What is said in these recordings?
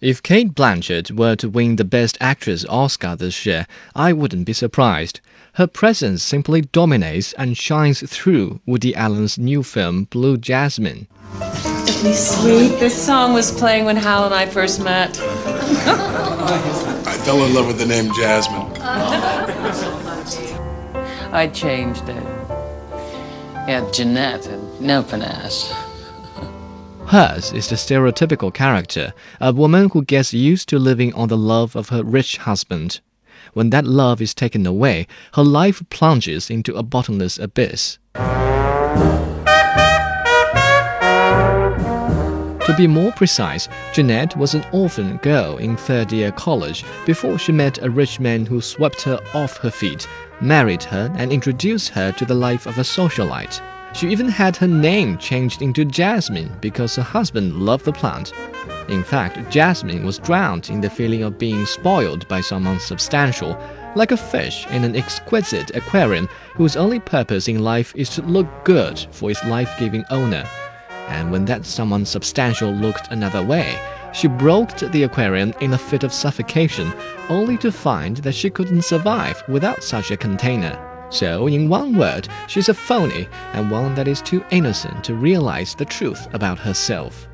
If Cate Blanchett were to win the Best Actress Oscar this year, I wouldn't be surprised. Her presence simply dominates and shines through Woody Allen's new film Blue Jasmine. Sweet, this song was playing when Hal and I first met. I fell in love with the name Jasmine. I changed it. Yeah, Jeanette and no finesse. Hers is the stereotypical character, a woman who gets used to living on the love of her rich husband. When that love is taken away, her life plunges into a bottomless abyss. To be more precise, Jeanette was an orphan girl in third year college before she met a rich man who swept her off her feet, married her, and introduced her to the life of a socialite. She even had her name changed into Jasmine because her husband loved the plant. In fact, Jasmine was drowned in the feeling of being spoiled by someone substantial, like a fish in an exquisite aquarium whose only purpose in life is to look good for its life giving owner. And when that someone substantial looked another way, she broke the aquarium in a fit of suffocation, only to find that she couldn't survive without such a container. So, in one word, she's a phony and one that is too innocent to realize the truth about herself.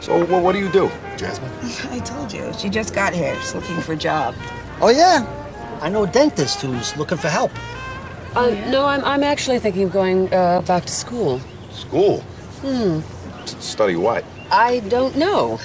So, well, what do you do, Jasmine? I told you, she just got here. She's looking for a job. Oh, yeah? I know a dentist who's looking for help. Uh, no, I'm, I'm actually thinking of going uh, back to school. School? Hmm. Study what? I don't know.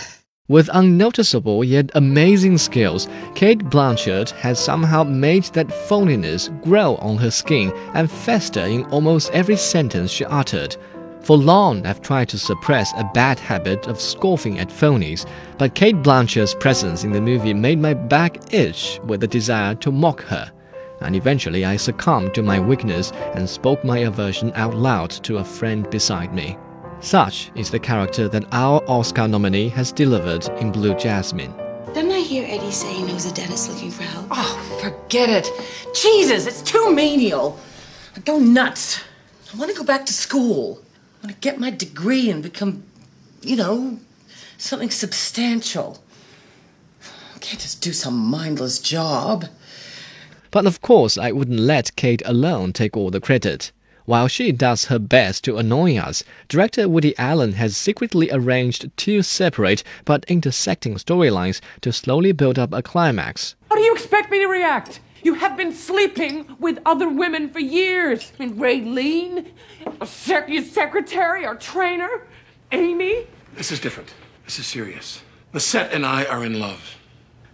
With unnoticeable yet amazing skills, Cate Blanchett has somehow made that phoniness grow on her skin and fester in almost every sentence she uttered. For long, I've tried to suppress a bad habit of scoffing at phonies, but Cate Blanchett's presence in the movie made my back itch with the desire to mock her. And eventually, I succumbed to my weakness and spoke my aversion out loud to a friend beside me. Such is the character that our Oscar nominee has delivered in Blue Jasmine. Didn't I hear Eddie say he knows a dentist looking for help? Oh, forget it. Jesus, it's too menial. I go nuts. I want to go back to school. I want to get my degree and become, you know, something substantial. I can't just do some mindless job. But of course, I wouldn't let Cate alone take all the credit. While she does her best to annoy us, director Woody Allen has secretly arranged two separate but intersecting storylines to slowly build up a climax. How do you expect me to react? You have been sleeping with other women for years. I mean, Raylene, a sec- your secretary, our trainer, Amy. This is different. This is serious. The set and I are in love.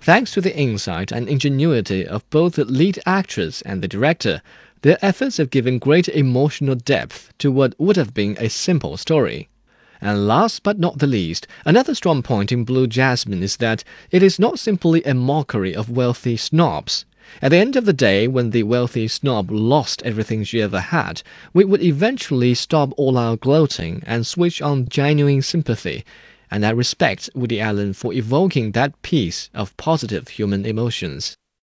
Thanks to the insight and ingenuity of both the lead actress and the director, their efforts have given great emotional depth to what would have been a simple story. And last but not the least, another strong point in Blue Jasmine is that it is not simply a mockery of wealthy snobs. At the end of the day, when the wealthy snob lost everything she ever had, we would eventually stop all our gloating and switch on genuine sympathy. And I respect Woody Allen for evoking that piece of positive human emotions.